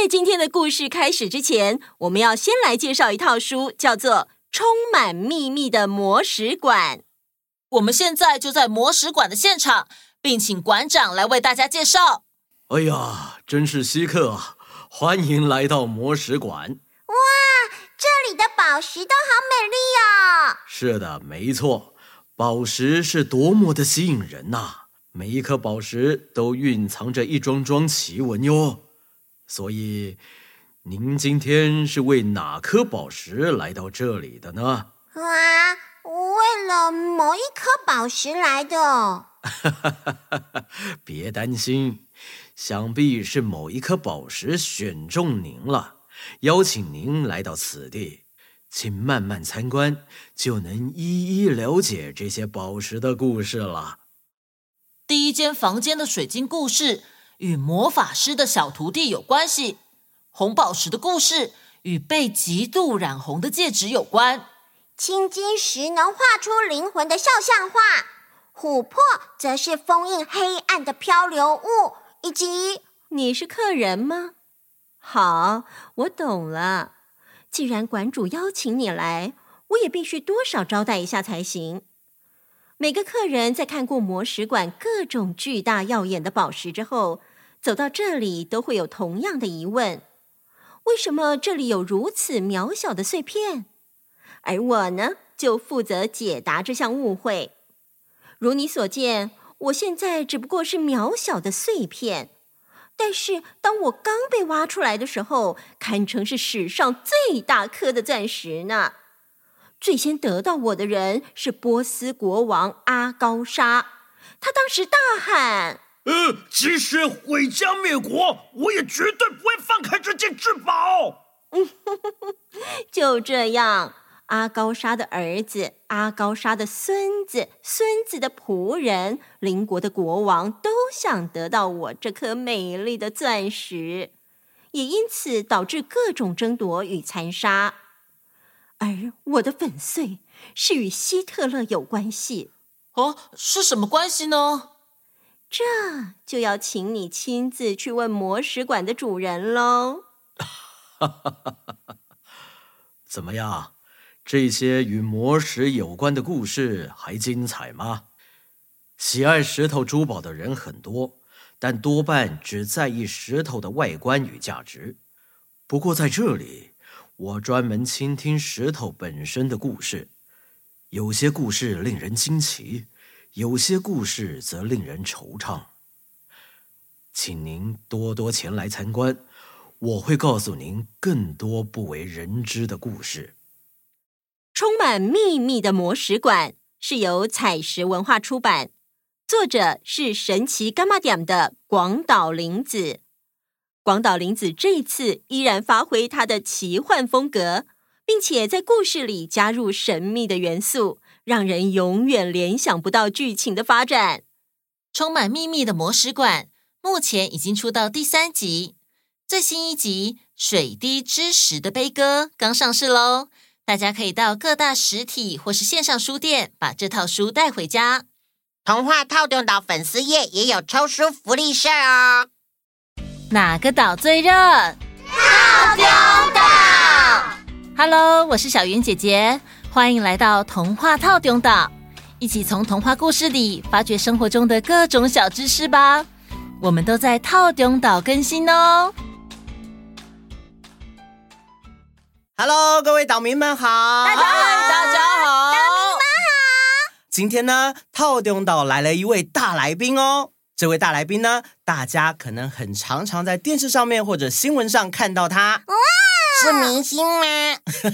在今天的故事开始之前，我们要先来介绍一套书，叫做《充满秘密的魔石馆》。我们现在就在魔石馆的现场，并请馆长来为大家介绍。哎呀，真是稀客啊！欢迎来到魔石馆。哇，这里的宝石都好美丽哦。是的，没错，宝石是多么的吸引人呐、啊！每一颗宝石都蕴藏着一桩桩奇闻哟。所以，您今天是为哪颗宝石来到这里的呢？啊，为了某一颗宝石来的。别担心。想必是某一颗宝石选中您了，邀请您来到此地，请慢慢参观，就能一一了解这些宝石的故事了。第一间房间的水晶故事与魔法师的小徒弟有关系，红宝石的故事与被极度染红的戒指有关，青金石能画出灵魂的肖像画，琥珀则是封印黑暗的漂流物。以及，你是客人吗？好，我懂了。既然馆主邀请你来，我也必须多少招待一下才行。每个客人在看过魔石馆各种巨大耀眼的宝石之后，走到这里都会有同样的疑问：为什么这里有如此渺小的碎片？而我呢，就负责解答这项误会。如你所见。我现在只不过是渺小的碎片，但是当我刚被挖出来的时候，堪称是史上最大颗的钻石呢。最先得到我的人是波斯国王阿高沙，他当时大喊：“呃，即使毁家灭国，我也绝对不会放开这件至宝。”嗯，就这样。阿高莎的儿子、阿高莎的孙子、孙子的仆人、邻国的国王都想得到我这颗美丽的钻石，也因此导致各种争夺与残杀。而我的粉碎是与希特勒有关系。哦，是什么关系呢？这就要请你亲自去问魔石馆的主人喽。怎么样？这些与魔石有关的故事还精彩吗？喜爱石头珠宝的人很多，但多半只在意石头的外观与价值。不过在这里，我专门倾听石头本身的故事。有些故事令人惊奇，有些故事则令人惆怅。请您多多前来参观，我会告诉您更多不为人知的故事。充满秘密的魔石馆是由采石文化出版，作者是神奇伽马点的广岛铃子。广岛铃子这次依然发挥他的奇幻风格，并且在故事里加入神秘的元素，让人永远联想不到剧情的发展。充满秘密的魔石馆目前已经出到第三集，最新一集《水滴之石的悲歌》刚上市喽。大家可以到各大实体或是线上书店把这套书带回家。童话套用岛粉丝页也有抽书福利社哦。哪个岛最热？套中岛。Hello，我是小云姐姐，欢迎来到童话套中岛，一起从童话故事里发掘生活中的各种小知识吧。我们都在套中岛更新哦。Hello，各位岛民们好！大家好，大家好，岛民们好！今天呢，套中岛来了一位大来宾哦。这位大来宾呢，大家可能很常常在电视上面或者新闻上看到他。哇，是明星吗？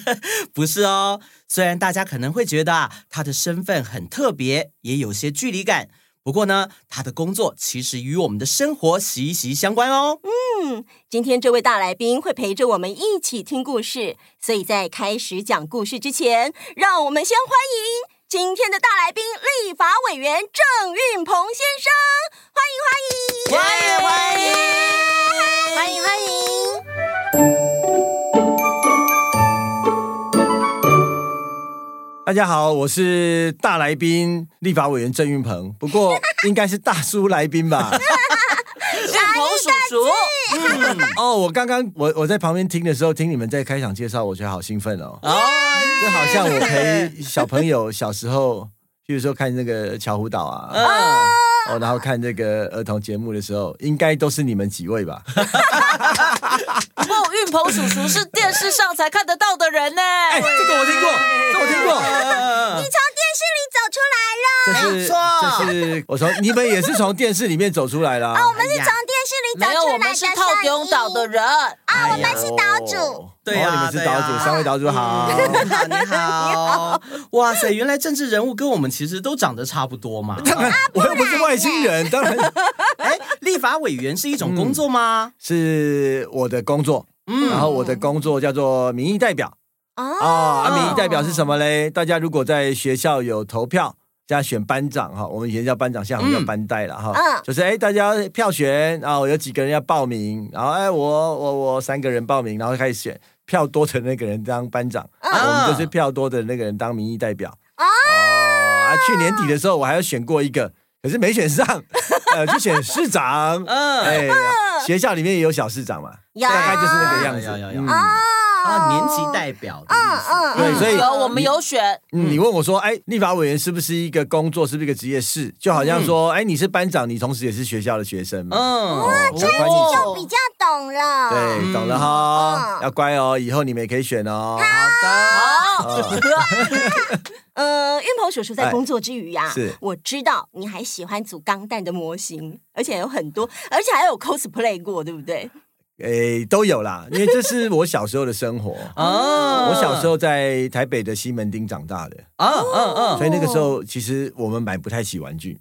不是哦。虽然大家可能会觉得啊，他的身份很特别，也有些距离感。不过呢，他的工作其实与我们的生活息息相关哦。嗯，今天这位大来宾会陪着我们一起听故事，所以在开始讲故事之前，让我们先欢迎今天的大来宾——立法委员郑运鹏先生，欢迎欢迎，欢迎欢迎，欢迎欢迎。大家好，我是大来宾立法委员郑运鹏，不过应该是大叔来宾吧？运鹏叔叔，哦，我刚刚我我在旁边听的时候，听你们在开场介绍，我觉得好兴奋哦。啊，就好像我陪小朋友小时候，比如说看那个巧虎岛啊，哦，然后看这个儿童节目的时候，应该都是你们几位吧？不过运鹏叔叔是电视上才看得到的人呢。哎，这个我听过，这个我听过。你从电视里走出来了。这是，这是我从你们也是从电视里面走出来了。啊，我们是从电视里走出来的。没有，我们是套丁岛的人。啊，我们是岛主。对呀，你们是岛主，三位岛主好。你好，哇塞，原来政治人物跟我们其实都长得差不多嘛。当然，我又不是外星人，当然。哎，立法委员是一种工作吗？是我的工作。嗯，然后我的工作叫做民意代表。哦，啊，民意代表是什么嘞？大家如果在学校有投票。加选班长哈，我们以前叫班长，现在我们叫班代了哈。嗯，就是哎，大家票选，然后有几个人要报名，然后哎，我我我三个人报名，然后开始选，票多的那个人当班长，我们就是票多的那个人当民意代表。哦，啊，去年底的时候我还有选过一个，可是没选上，呃，去选市长。嗯，哎，学校里面也有小市长嘛，大概就是那个样子。啊，年级代表的意思，嗯嗯，对，所以有我们有选。你问我说，哎，立法委员是不是一个工作，是不是一个职业？是，就好像说，哎，你是班长，你同时也是学校的学生嘛。嗯，哇，这样就比较懂了。对，懂了哈，要乖哦，以后你们也可以选哦。好的，好。呃，运鹏叔叔在工作之余呀，是，我知道你还喜欢组钢弹的模型，而且有很多，而且还有 cosplay 过，对不对？诶，都有啦，因为这是我小时候的生活 哦。我小时候在台北的西门町长大的啊，嗯嗯，所以那个时候其实我们买不太起玩具，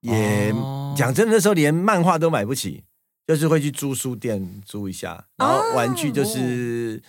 也讲真的，那时候连漫画都买不起，就是会去租书店租一下，然后玩具就是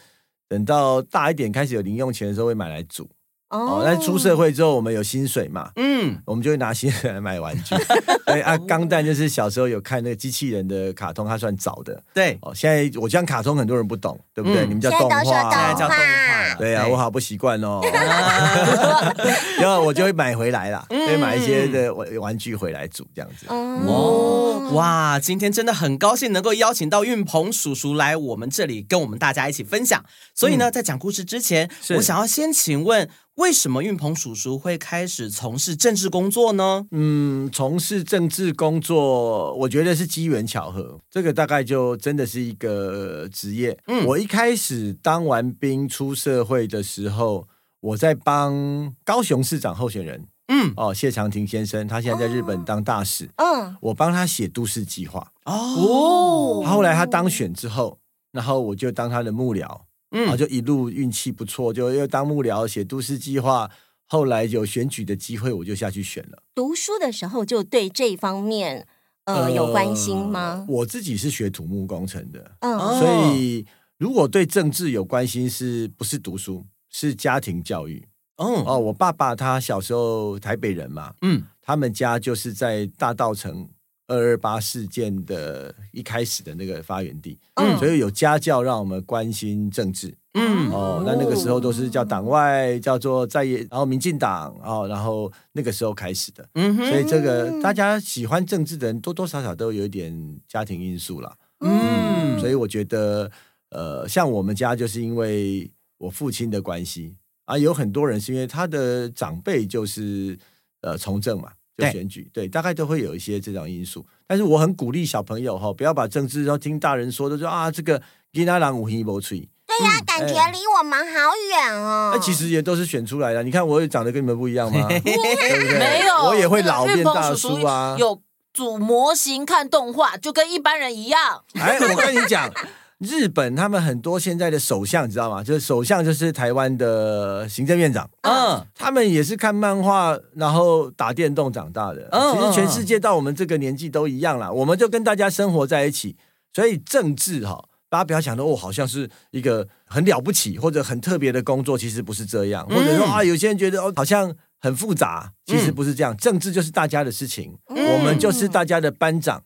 等到大一点开始有零用钱的时候会买来煮。哦，那出社会之后，我们有薪水嘛？嗯，我们就会拿薪水来买玩具。对啊，钢弹就是小时候有看那个机器人的卡通，它算早的。对，哦，现在我讲卡通很多人不懂，对不对？你们叫动画，现在叫动画。对啊，我好不习惯哦。然后我就会买回来啦，会买一些的玩玩具回来组这样子。哦，哇，今天真的很高兴能够邀请到运鹏叔叔来我们这里跟我们大家一起分享。所以呢，在讲故事之前，我想要先请问。为什么运鹏叔叔会开始从事政治工作呢？嗯，从事政治工作，我觉得是机缘巧合。这个大概就真的是一个职业。嗯，我一开始当完兵出社会的时候，我在帮高雄市长候选人，嗯，哦，谢长廷先生，他现在在日本当大使，嗯，我帮他写都市计划。哦，后来他当选之后，然后我就当他的幕僚。嗯，然后就一路运气不错，就又当幕僚写都市计划，后来有选举的机会，我就下去选了。读书的时候就对这方面呃，呃有关心吗？我自己是学土木工程的，嗯，所以如果对政治有关心，是不是读书？是家庭教育。哦哦，我爸爸他小时候台北人嘛，嗯，他们家就是在大稻埕。二二八事件的一开始的那个发源地，嗯，所以有家教让我们关心政治，嗯，哦，那那个时候都是叫党外，叫做在野，然后民进党，哦，然后那个时候开始的，嗯，所以这个大家喜欢政治的人多多少少都有一点家庭因素啦，嗯，所以我觉得，呃，像我们家就是因为我父亲的关系。啊，有很多人是因为他的长辈就是呃从政嘛。就选举，对，对，大概都会有一些这种因素。但是我很鼓励小朋友哈，不要把政治都听大人说的，说啊，这个给他让五黑不吹。对呀、啊，嗯、感觉离我们好远哦。那、欸、其实也都是选出来的。你看我也长得跟你们不一样吗？对不对？没有，我也会老变大叔啊。有组模型看动画，就跟一般人一样。哎，我跟你讲。日本他们很多现在的首相，你知道吗？就是首相就是台湾的行政院长，嗯，他们也是看漫画，然后打电动长大的。嗯，其实全世界到我们这个年纪都一样啦，我们就跟大家生活在一起。所以政治哈，大家不要想到哦，好像是一个很了不起或者很特别的工作，其实不是这样。或者说啊，有些人觉得哦，好像很复杂，其实不是这样。政治就是大家的事情，我们就是大家的班长。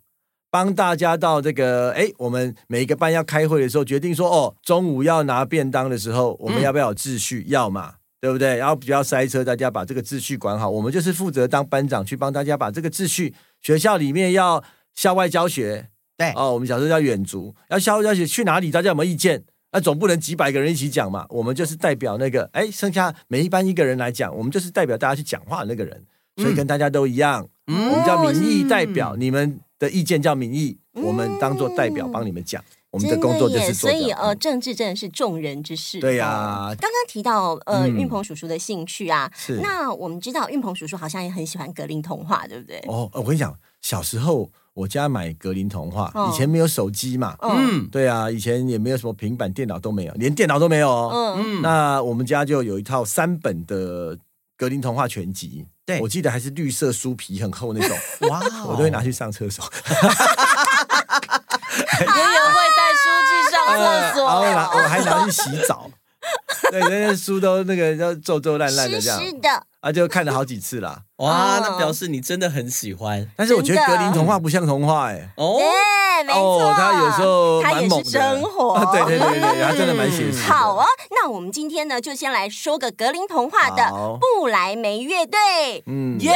帮大家到这个，哎，我们每一个班要开会的时候，决定说，哦，中午要拿便当的时候，我们要不要有秩序？要嘛，对不对？然后不要塞车，大家把这个秩序管好。我们就是负责当班长，去帮大家把这个秩序。学校里面要校外教学，对哦，我们小时候叫远足，要校外教学去哪里？大家有没有意见？那总不能几百个人一起讲嘛。我们就是代表那个，哎，剩下每一班一个人来讲，我们就是代表大家去讲话的那个人，所以跟大家都一样。嗯、我们叫民意代表，嗯、你们的意见叫民意，嗯、我们当做代表帮你们讲。我们的工作就是做，所以呃，政治真的是众人之事。对呀、啊，刚刚提到呃，运鹏叔叔的兴趣啊，是。那我们知道运鹏叔叔好像也很喜欢格林童话，对不对？哦，我跟你讲，小时候我家买格林童话，以前没有手机嘛，嗯，对啊，以前也没有什么平板电脑都没有，连电脑都没有哦。嗯，那我们家就有一套三本的格林童话全集，对，我记得还是绿色书皮很厚那种，哇，我都会拿去上厕所。也有会带书去上厕所，然后拿我还拿去洗澡，对，那些书都那个要皱皱烂烂的这样，是的，啊，就看了好几次啦。哇，那表示你真的很喜欢。但是我觉得格林童话不像童话，哎，哦，没错，他有时候他也是生活，对对对对，他真的蛮写实。好啊，那我们今天呢，就先来说个格林童话的布莱梅乐队，嗯，耶。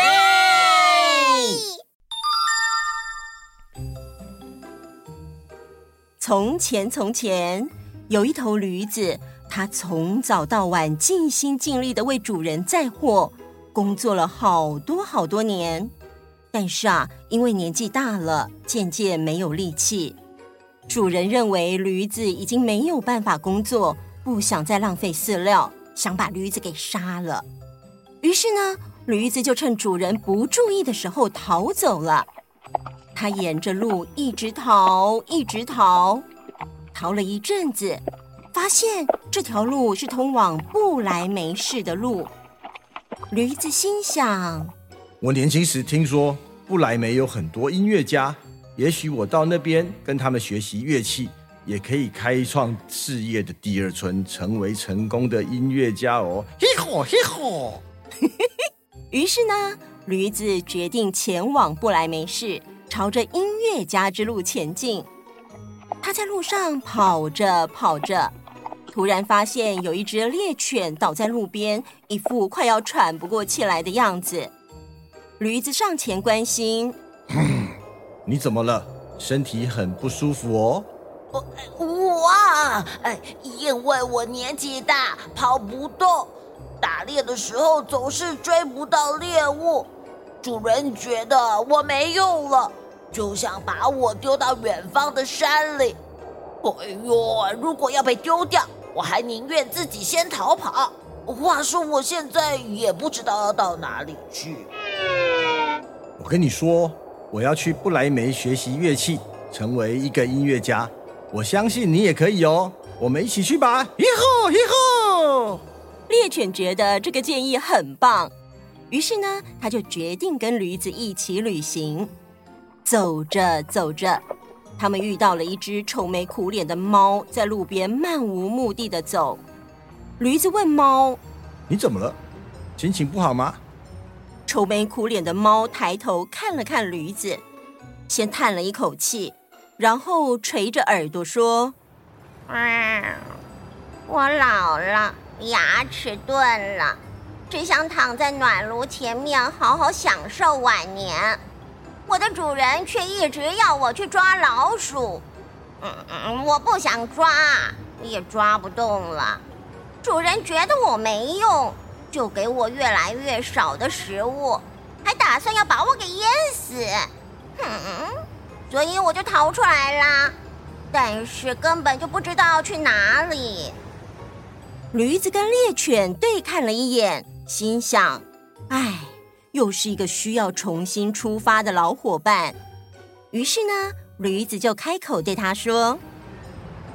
从前，从前有一头驴子，它从早到晚尽心尽力的为主人载货，工作了好多好多年。但是啊，因为年纪大了，渐渐没有力气。主人认为驴子已经没有办法工作，不想再浪费饲料，想把驴子给杀了。于是呢，驴子就趁主人不注意的时候逃走了。他沿着路一直逃，一直逃，逃了一阵子，发现这条路是通往布莱梅市的路。驴子心想：我年轻时听说布莱梅有很多音乐家，也许我到那边跟他们学习乐器，也可以开创事业的第二春，成为成功的音乐家哦！嘿吼嘿吼！于是呢，驴子决定前往布莱梅市。朝着音乐家之路前进，他在路上跑着跑着，突然发现有一只猎犬倒在路边，一副快要喘不过气来的样子。驴子上前关心：“ 你怎么了？身体很不舒服哦。”“我我啊，哎，因为我年纪大，跑不动，打猎的时候总是追不到猎物。”主人觉得我没用了，就想把我丢到远方的山里。哎呦，如果要被丢掉，我还宁愿自己先逃跑。话说，我现在也不知道要到哪里去。我跟你说，我要去不来梅学习乐器，成为一个音乐家。我相信你也可以哦，我们一起去吧！以后，以后。猎犬觉得这个建议很棒。于是呢，他就决定跟驴子一起旅行。走着走着，他们遇到了一只愁眉苦脸的猫，在路边漫无目的的走。驴子问猫：“你怎么了？心情不好吗？”愁眉苦脸的猫抬头看了看驴子，先叹了一口气，然后垂着耳朵说：“嗯，我老了，牙齿钝了。”只想躺在暖炉前面好好享受晚年，我的主人却一直要我去抓老鼠。嗯嗯，我不想抓，也抓不动了。主人觉得我没用，就给我越来越少的食物，还打算要把我给淹死。嗯，所以我就逃出来了，但是根本就不知道去哪里。驴子跟猎犬对看了一眼。心想：“哎，又是一个需要重新出发的老伙伴。”于是呢，驴子就开口对他说：“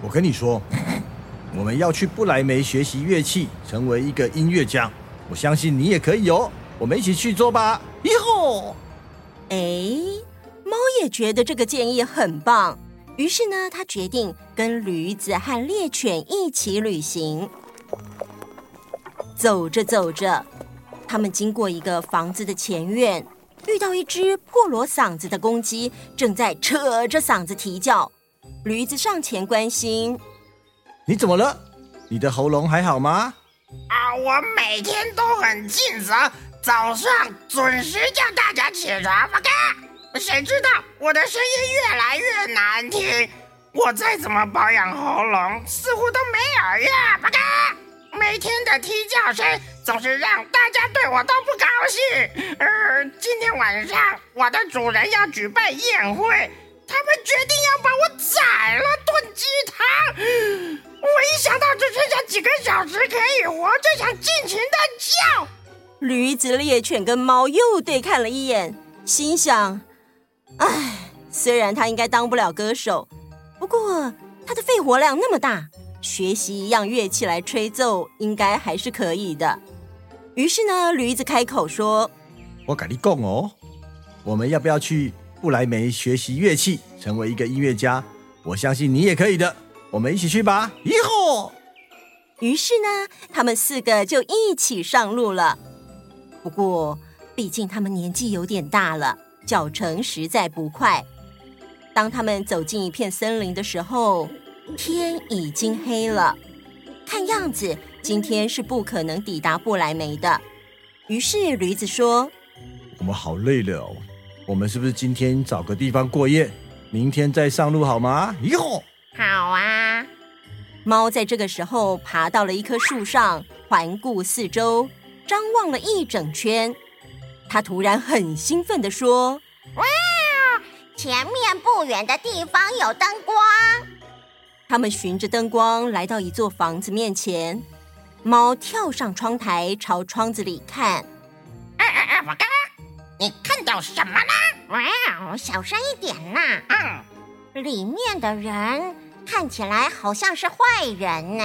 我跟你说，我们要去不来梅学习乐器，成为一个音乐家。我相信你也可以哦，我们一起去做吧。”以后，哎，猫也觉得这个建议很棒，于是呢，他决定跟驴子和猎犬一起旅行。走着走着，他们经过一个房子的前院，遇到一只破锣嗓子的公鸡，正在扯着嗓子啼叫。驴子上前关心：“你怎么了？你的喉咙还好吗？”“啊，我每天都很尽责，早上准时叫大家起床，OK？” 谁知道我的声音越来越难听，我再怎么保养喉咙，似乎都没有用。八嘎！每天的啼叫声总是让大家对我都不高兴。呃，今天晚上我的主人要举办宴会，他们决定要把我宰了炖鸡汤。我一想到只剩下几个小时可以活，就想尽情的叫。驴子、猎犬跟猫又对看了一眼，心想。唉，虽然他应该当不了歌手，不过他的肺活量那么大，学习一样乐器来吹奏，应该还是可以的。于是呢，驴子开口说：“我跟你讲哦，我们要不要去不来梅学习乐器，成为一个音乐家？我相信你也可以的，我们一起去吧！”以后，于是呢，他们四个就一起上路了。不过，毕竟他们年纪有点大了。脚程实在不快。当他们走进一片森林的时候，天已经黑了。看样子，今天是不可能抵达不来梅的。于是驴子说：“我们好累了哦，我们是不是今天找个地方过夜，明天再上路好吗？”哟，好啊。猫在这个时候爬到了一棵树上，环顾四周，张望了一整圈。它突然很兴奋地说：“哇，前面不远的地方有灯光。”他们循着灯光来到一座房子面前，猫跳上窗台，朝窗子里看。哎哎哎，我刚刚，你看到什么呢？哇，小声一点呐。嗯，里面的人看起来好像是坏人呢。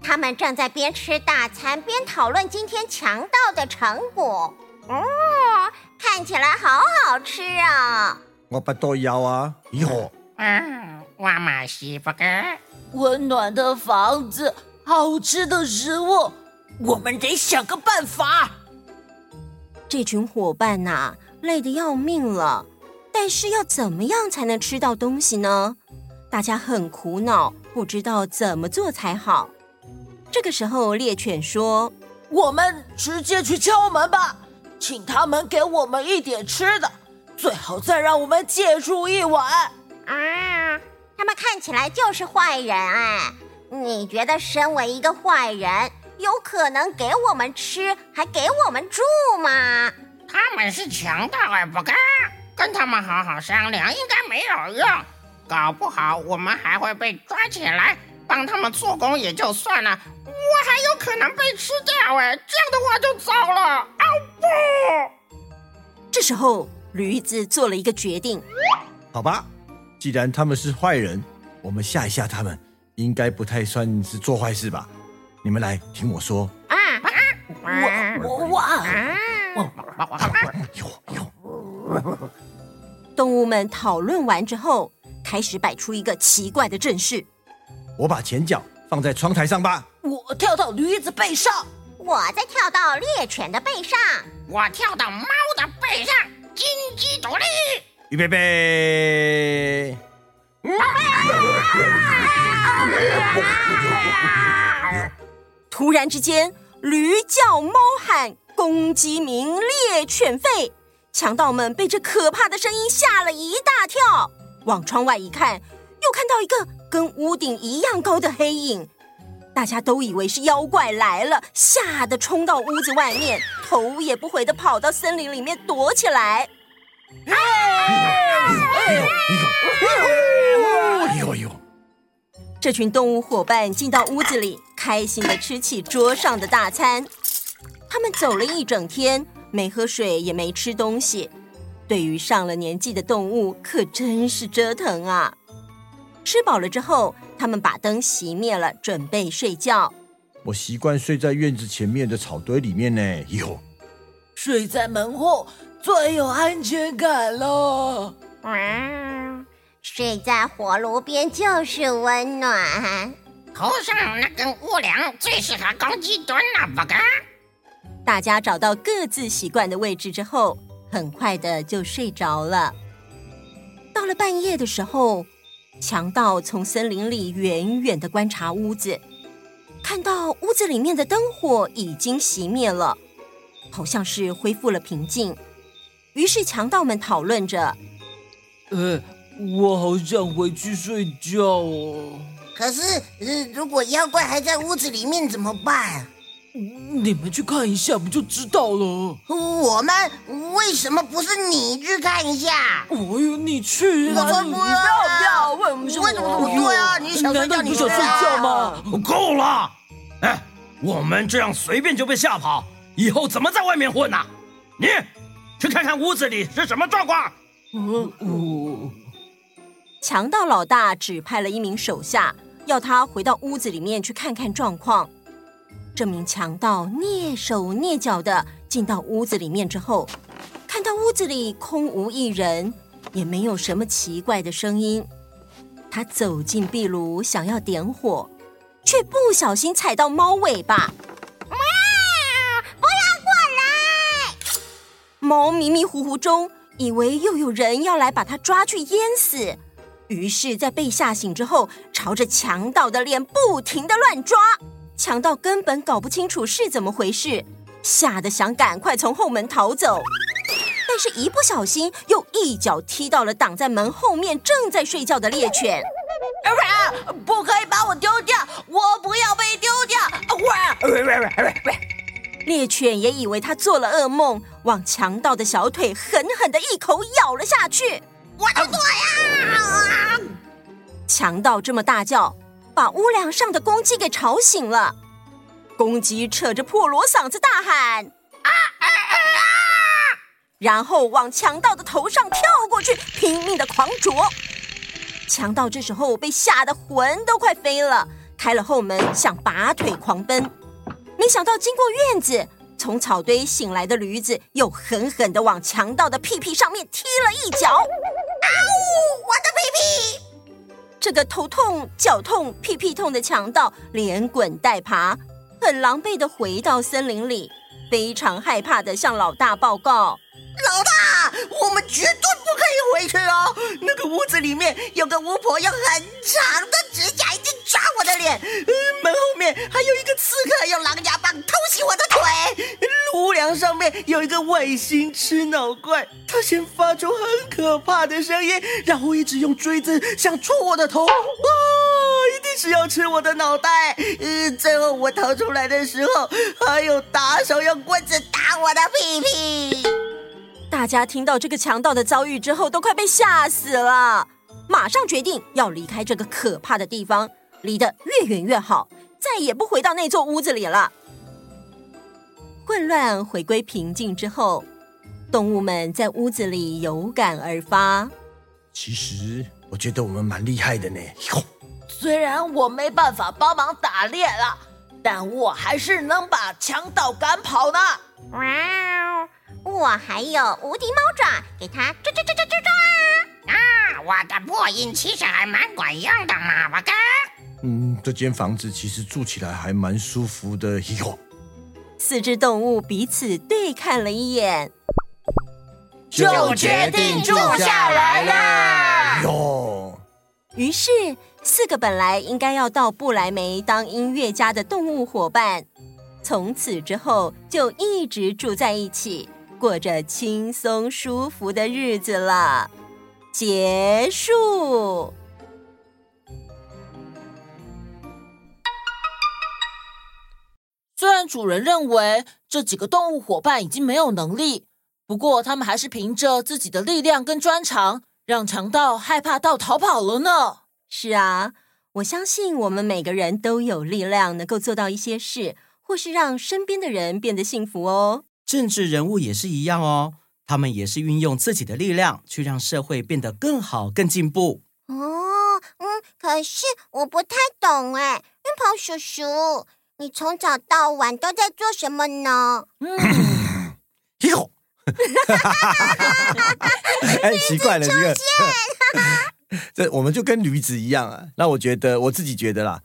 他们正在边吃大餐边讨论今天强盗的成果。哦，看起来好好吃啊！我不多要啊，哟。嗯，我买西服哥。温暖的房子，好吃的食物，我们得想个办法。这群伙伴呐、啊，累得要命了，但是要怎么样才能吃到东西呢？大家很苦恼，不知道怎么做才好。这个时候，猎犬说：“我们直接去敲门吧。”请他们给我们一点吃的，最好再让我们借住一晚。啊，他们看起来就是坏人哎！你觉得身为一个坏人，有可能给我们吃，还给我们住吗？他们是强盗哎，不干跟他们好好商量，应该没有用。搞不好我们还会被抓起来。帮他们做工也就算了，我还有可能被吃掉哎！这样的话就糟了。啊不！这时候，驴子做了一个决定。好吧，既然他们是坏人，我们吓一吓他们，应该不太算是做坏事吧？你们来听我说。啊啊！我我哇！动物们讨论完之后，开始摆出一个奇怪的阵势。我把前脚放在窗台上吧。我跳到驴子背上。我再跳到猎犬的背上。我跳到猫的背上。金鸡独立。预备备。突然之间，驴叫猫喊，公鸡鸣，猎犬吠。强盗们被这可怕的声音吓了一大跳，往窗外一看，又看到一个。跟屋顶一样高的黑影，大家都以为是妖怪来了，吓得冲到屋子外面，头也不回的跑到森林里面躲起来。哎呦哎呦哎呦！这群动物伙伴进到屋子里，开心的吃起桌上的大餐。他们走了一整天，没喝水也没吃东西。对于上了年纪的动物，可真是折腾啊！吃饱了之后，他们把灯熄灭了，准备睡觉。我习惯睡在院子前面的草堆里面呢。哟，睡在门后最有安全感了。哇，睡在火炉边就是温暖。头上那根屋梁最适合公鸡蹲了，不该。大家找到各自习惯的位置之后，很快的就睡着了。到了半夜的时候。强盗从森林里远远的观察屋子，看到屋子里面的灯火已经熄灭了，好像是恢复了平静。于于是强盗们讨论着：“呃，我好想回去睡觉哦。可是，呃，如果妖怪还在屋子里面怎么办？”你们去看一下不就知道了？我们为什么不是你去看一下？哎呦，你去啊！我说不要，不要！为什么？为什么不对啊？你想睡觉，你想睡觉吗？够了！哎，我们这样随便就被吓跑，以后怎么在外面混呢？你去看看屋子里是什么状况。嗯哦。强盗老大指派了一名手下，要他回到屋子里面去看看状况。这名强盗蹑手蹑脚的进到屋子里面之后，看到屋子里空无一人，也没有什么奇怪的声音。他走进壁炉，想要点火，却不小心踩到猫尾巴。猫迷迷糊糊中，以为又有人要来把它抓去淹死，于是，在被吓醒之后，朝着强盗的脸不停的乱抓。强盗根本搞不清楚是怎么回事，吓得想赶快从后门逃走，但是一不小心又一脚踢到了挡在门后面正在睡觉的猎犬。啊不可以把我丢掉，我不要被丢掉！啊！喂喂喂喂喂猎犬也以为他做了噩梦，往强盗的小腿狠狠的一口咬了下去。我的腿啊！强盗这么大叫。把屋梁上的公鸡给吵醒了，公鸡扯着破锣嗓子大喊：“啊啊啊！”然后往强盗的头上跳过去，拼命的狂啄。强盗这时候被吓得魂都快飞了，开了后门想拔腿狂奔，没想到经过院子，从草堆醒来的驴子又狠狠的往强盗的屁屁上面踢了一脚。啊呜！我的屁屁！这个头痛、脚痛、屁屁痛的强盗连滚带爬，很狼狈地回到森林里，非常害怕地向老大报告：“老大，我们绝对不可以回去哦！那个屋子里面有个巫婆，用很长的指甲抓我的脸，门后面还有一个刺客用狼牙棒偷袭我的腿。”屋梁上面有一个外星吃脑怪，他先发出很可怕的声音，然后一直用锥子想戳我的头，啊，一定是要吃我的脑袋。呃，最后我逃出来的时候，还有打手用棍子打我的屁屁。大家听到这个强盗的遭遇之后，都快被吓死了，马上决定要离开这个可怕的地方，离得越远越好，再也不回到那座屋子里了。混乱回归平静之后，动物们在屋子里有感而发。其实我觉得我们蛮厉害的呢。虽然我没办法帮忙打猎了，但我还是能把强盗赶跑呢。哇哦！我还有无敌猫爪，给它抓抓抓抓抓抓！啊，我的破音其实还蛮管用的嘛，我哥。嗯，这间房子其实住起来还蛮舒服的。哟。四只动物彼此对看了一眼，就决定住下来啦。哟！于是，四个本来应该要到不来梅当音乐家的动物伙伴，从此之后就一直住在一起，过着轻松舒服的日子了。结束。虽然主人认为这几个动物伙伴已经没有能力，不过他们还是凭着自己的力量跟专长，让强盗害怕到逃跑了呢。是啊，我相信我们每个人都有力量，能够做到一些事，或是让身边的人变得幸福哦。政治人物也是一样哦，他们也是运用自己的力量去让社会变得更好、更进步。哦，嗯，可是我不太懂哎，云鹏叔叔。你从早到晚都在做什么呢？嗯，哟，哎，奇怪了，这个，这我们就跟驴子一样啊。那我觉得，我自己觉得啦，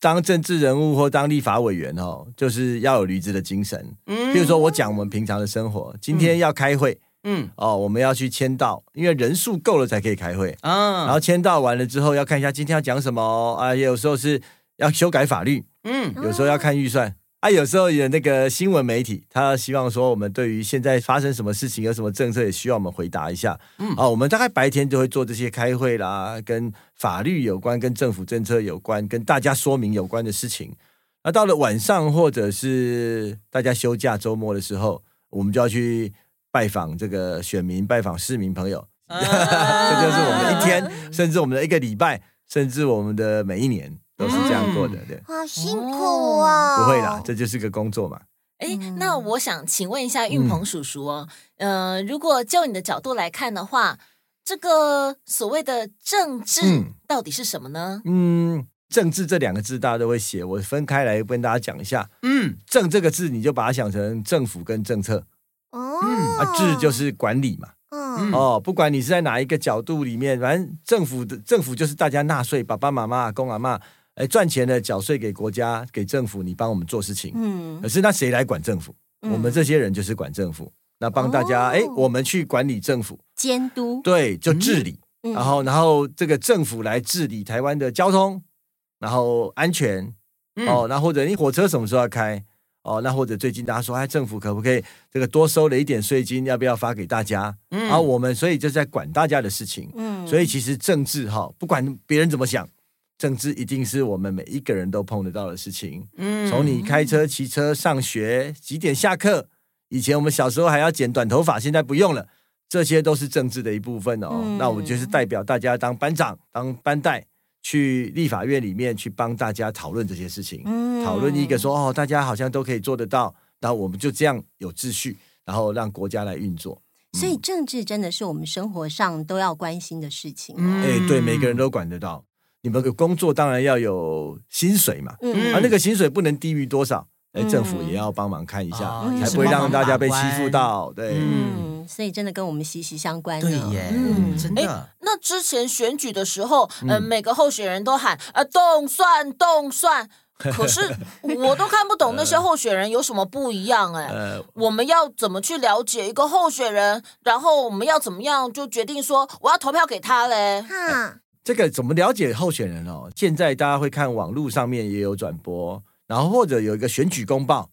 当政治人物或当立法委员哦，就是要有驴子的精神。嗯，比如说我讲我们平常的生活，今天要开会，嗯，哦，我们要去签到，因为人数够了才可以开会啊。然后签到完了之后，要看一下今天要讲什么啊，也有时候是要修改法律。嗯，有时候要看预算啊，有时候有那个新闻媒体，他希望说我们对于现在发生什么事情，有什么政策，也需要我们回答一下。嗯，啊，我们大概白天就会做这些开会啦，跟法律有关、跟政府政策有关、跟大家说明有关的事情。那到了晚上或者是大家休假周末的时候，我们就要去拜访这个选民、拜访市民朋友。啊、这就是我们一天，甚至我们的一个礼拜，甚至我们的每一年。都是这样过的，对。好辛苦哦！不会啦，这就是个工作嘛。哎，那我想请问一下运鹏叔叔哦，嗯、呃，如果就你的角度来看的话，这个所谓的政治到底是什么呢？嗯，政治这两个字大家都会写，我分开来跟大家讲一下。嗯，政这个字你就把它想成政府跟政策。哦，嗯，啊，治就是管理嘛。嗯、哦，不管你是在哪一个角度里面，反正政府的政府就是大家纳税，爸爸妈妈、公阿嬷。哎，赚钱的缴税给国家、给政府，你帮我们做事情。嗯，可是那谁来管政府？嗯、我们这些人就是管政府，那帮大家哎、哦，我们去管理政府，监督，对，就治理。嗯、然后，然后这个政府来治理台湾的交通，然后安全。嗯、哦，那或者你火车什么时候要开？哦，那或者最近大家说，哎，政府可不可以这个多收了一点税金？要不要发给大家？嗯，然后我们所以就在管大家的事情。嗯，所以其实政治哈，不管别人怎么想。政治一定是我们每一个人都碰得到的事情。嗯，从你开车、骑车上学，几点下课？以前我们小时候还要剪短头发，现在不用了。这些都是政治的一部分哦。嗯、那我就是代表大家当班长、当班带，去立法院里面去帮大家讨论这些事情。嗯，讨论一个说哦，大家好像都可以做得到，然后我们就这样有秩序，然后让国家来运作。所以政治真的是我们生活上都要关心的事情。哎，对，每个人都管得到。你们的工作当然要有薪水嘛，嗯，啊，那个薪水不能低于多少？哎，政府也要帮忙看一下，才不会让大家被欺负到。对，嗯，所以真的跟我们息息相关。对耶，嗯，真的。那之前选举的时候，嗯，每个候选人都喊啊，动算动算，可是我都看不懂那些候选人有什么不一样哎。我们要怎么去了解一个候选人？然后我们要怎么样就决定说我要投票给他嘞？哈。这个怎么了解候选人哦？现在大家会看网络上面也有转播，然后或者有一个选举公报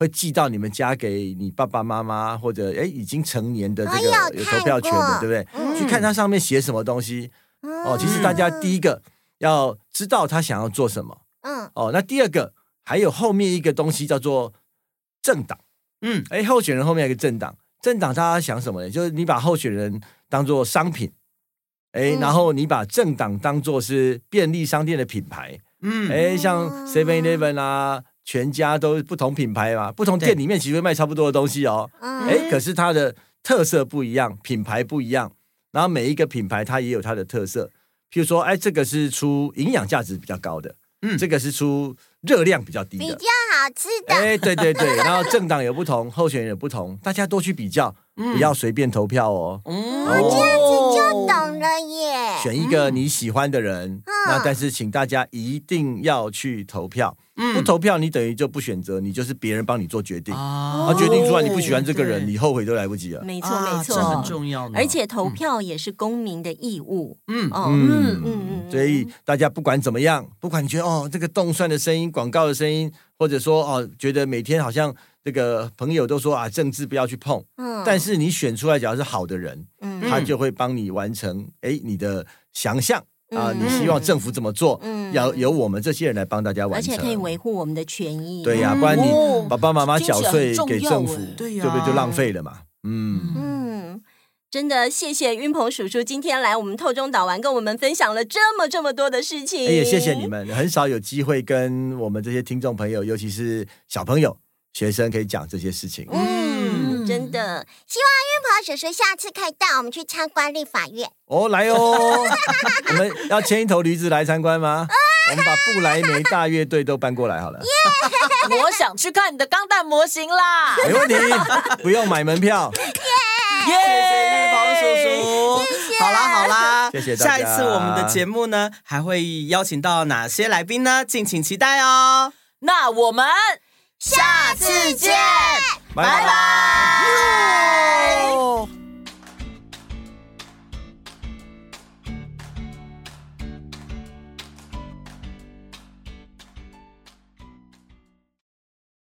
会寄到你们家给你爸爸妈妈或者哎已经成年的这个有投票权的，对不对？嗯、去看他上面写什么东西哦。其实大家第一个要知道他想要做什么，嗯哦。那第二个还有后面一个东西叫做政党，嗯，哎，候选人后面有一个政党，政党大家想什么呢？就是你把候选人当做商品。哎，然后你把政党当做是便利商店的品牌，嗯，哎，像 Seven Eleven 啊、全家都是不同品牌嘛，不同店里面其实会卖差不多的东西哦，哎，可是它的特色不一样，品牌不一样，然后每一个品牌它也有它的特色，譬如说，哎，这个是出营养价值比较高的，嗯，这个是出热量比较低的，比较好吃的，哎，对对对，然后政党有不同，候选人有不同，大家多去比较，不要随便投票哦，哦，这样子就懂。选一个你喜欢的人，嗯、那但是请大家一定要去投票。嗯、不投票，你等于就不选择，你就是别人帮你做决定。啊，决定出来你不喜欢这个人，你后悔都来不及了。没错，没错，这很重要。而且投票也是公民的义务。嗯嗯嗯嗯，所以大家不管怎么样，不管你觉得哦，这个动算的声音、广告的声音，或者说哦，觉得每天好像这个朋友都说啊，政治不要去碰。嗯，但是你选出来只要是好的人，嗯，他就会帮你完成哎你的想象。啊！你希望政府怎么做？嗯，要由我们这些人来帮大家完成，而且可以维护我们的权益。对呀，不然你爸爸妈妈缴税给政府，对不对？就浪费了嘛。嗯嗯，真的谢谢云鹏叔叔今天来我们透中岛玩，跟我们分享了这么这么多的事情。也谢谢你们，很少有机会跟我们这些听众朋友，尤其是小朋友、学生，可以讲这些事情。嗯，真的，希望运鹏叔叔下次可以带我们去参观立法院。哦，来哦！我们要牵一头驴子来参观吗？我们把布莱梅大乐队都搬过来好了。我想去看你的钢弹模型啦！没问题，不用买门票。耶！谢谢运鹏叔叔。好啦好啦，谢谢大家。下一次我们的节目呢，还会邀请到哪些来宾呢？敬请期待哦。那我们下次见拜拜。